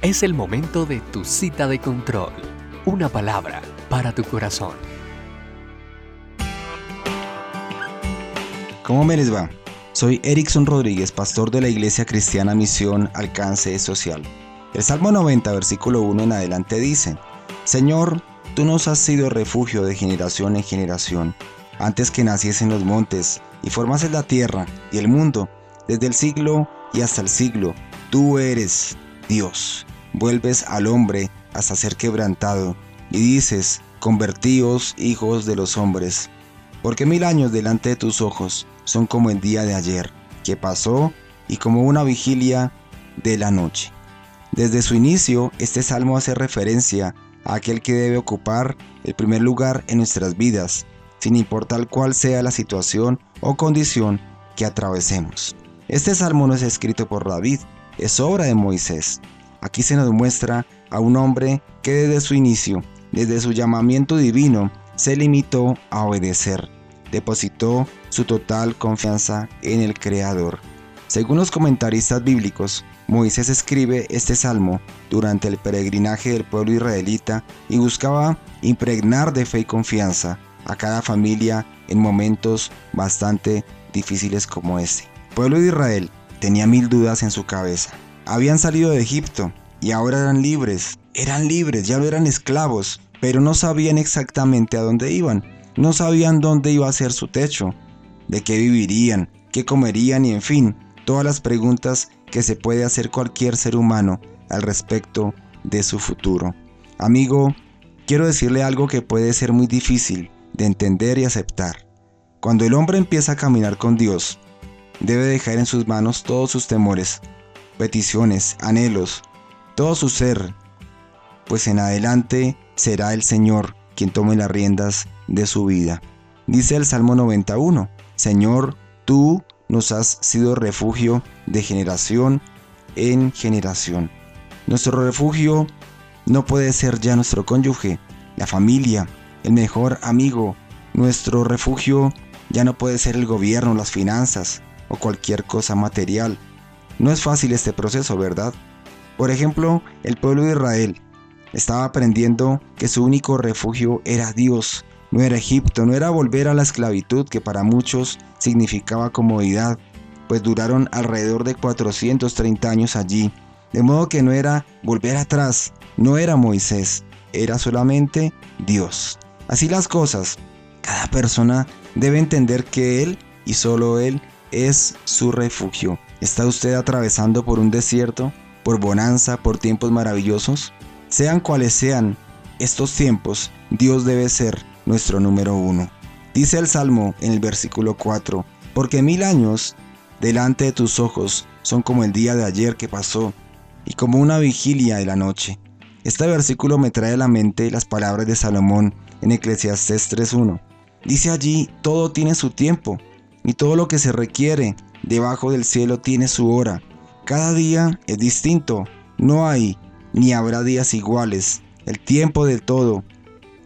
Es el momento de tu cita de control. Una palabra para tu corazón. ¿Cómo me les va? Soy Erickson Rodríguez, pastor de la Iglesia Cristiana Misión Alcance Social. El Salmo 90, versículo 1 en adelante dice, Señor, tú nos has sido refugio de generación en generación, antes que naciesen los montes y formases la tierra y el mundo, desde el siglo y hasta el siglo, tú eres Dios. Vuelves al hombre hasta ser quebrantado y dices, convertíos hijos de los hombres. Porque mil años delante de tus ojos son como el día de ayer, que pasó, y como una vigilia de la noche. Desde su inicio, este salmo hace referencia a aquel que debe ocupar el primer lugar en nuestras vidas, sin importar cuál sea la situación o condición que atravesemos. Este salmo no es escrito por David, es obra de Moisés. Aquí se nos muestra a un hombre que desde su inicio, desde su llamamiento divino, se limitó a obedecer. Depositó su total confianza en el Creador. Según los comentaristas bíblicos, Moisés escribe este salmo durante el peregrinaje del pueblo israelita y buscaba impregnar de fe y confianza a cada familia en momentos bastante difíciles como este. Pueblo de Israel tenía mil dudas en su cabeza. Habían salido de Egipto y ahora eran libres. Eran libres, ya no eran esclavos, pero no sabían exactamente a dónde iban. No sabían dónde iba a ser su techo, de qué vivirían, qué comerían y en fin, todas las preguntas que se puede hacer cualquier ser humano al respecto de su futuro. Amigo, quiero decirle algo que puede ser muy difícil de entender y aceptar. Cuando el hombre empieza a caminar con Dios, debe dejar en sus manos todos sus temores, peticiones, anhelos, todo su ser, pues en adelante será el Señor quien tome las riendas de su vida. Dice el Salmo 91, Señor, tú nos has sido refugio de generación en generación. Nuestro refugio no puede ser ya nuestro cónyuge, la familia, el mejor amigo. Nuestro refugio ya no puede ser el gobierno, las finanzas o cualquier cosa material. No es fácil este proceso, ¿verdad? Por ejemplo, el pueblo de Israel estaba aprendiendo que su único refugio era Dios, no era Egipto, no era volver a la esclavitud que para muchos significaba comodidad, pues duraron alrededor de 430 años allí, de modo que no era volver atrás, no era Moisés, era solamente Dios. Así las cosas, cada persona debe entender que Él y solo Él es su refugio. ¿Está usted atravesando por un desierto, por bonanza, por tiempos maravillosos? Sean cuales sean estos tiempos, Dios debe ser nuestro número uno. Dice el Salmo en el versículo 4, porque mil años delante de tus ojos son como el día de ayer que pasó y como una vigilia de la noche. Este versículo me trae a la mente las palabras de Salomón en Eclesiastés 3.1. Dice allí, todo tiene su tiempo y todo lo que se requiere debajo del cielo tiene su hora. Cada día es distinto, no hay ni habrá días iguales. El tiempo de todo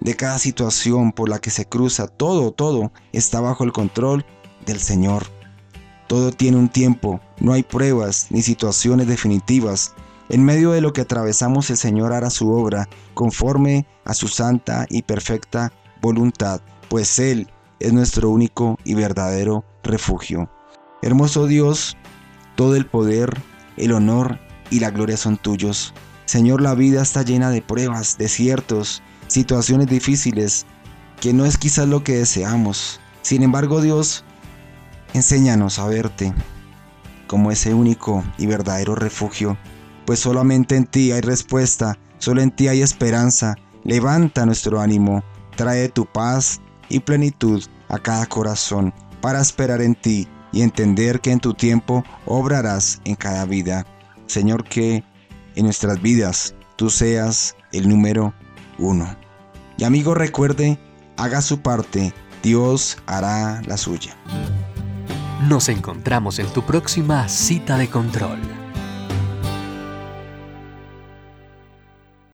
de cada situación por la que se cruza, todo, todo está bajo el control del Señor. Todo tiene un tiempo, no hay pruebas ni situaciones definitivas. En medio de lo que atravesamos el Señor hará su obra conforme a su santa y perfecta voluntad, pues Él es nuestro único y verdadero refugio. Hermoso Dios, todo el poder, el honor y la gloria son tuyos. Señor, la vida está llena de pruebas, desiertos, situaciones difíciles, que no es quizás lo que deseamos. Sin embargo, Dios, enséñanos a verte como ese único y verdadero refugio, pues solamente en ti hay respuesta, solo en ti hay esperanza. Levanta nuestro ánimo, trae tu paz y plenitud a cada corazón para esperar en ti y entender que en tu tiempo obrarás en cada vida. Señor, que en nuestras vidas tú seas el número uno. Y amigo recuerde, haga su parte, Dios hará la suya. Nos encontramos en tu próxima cita de control.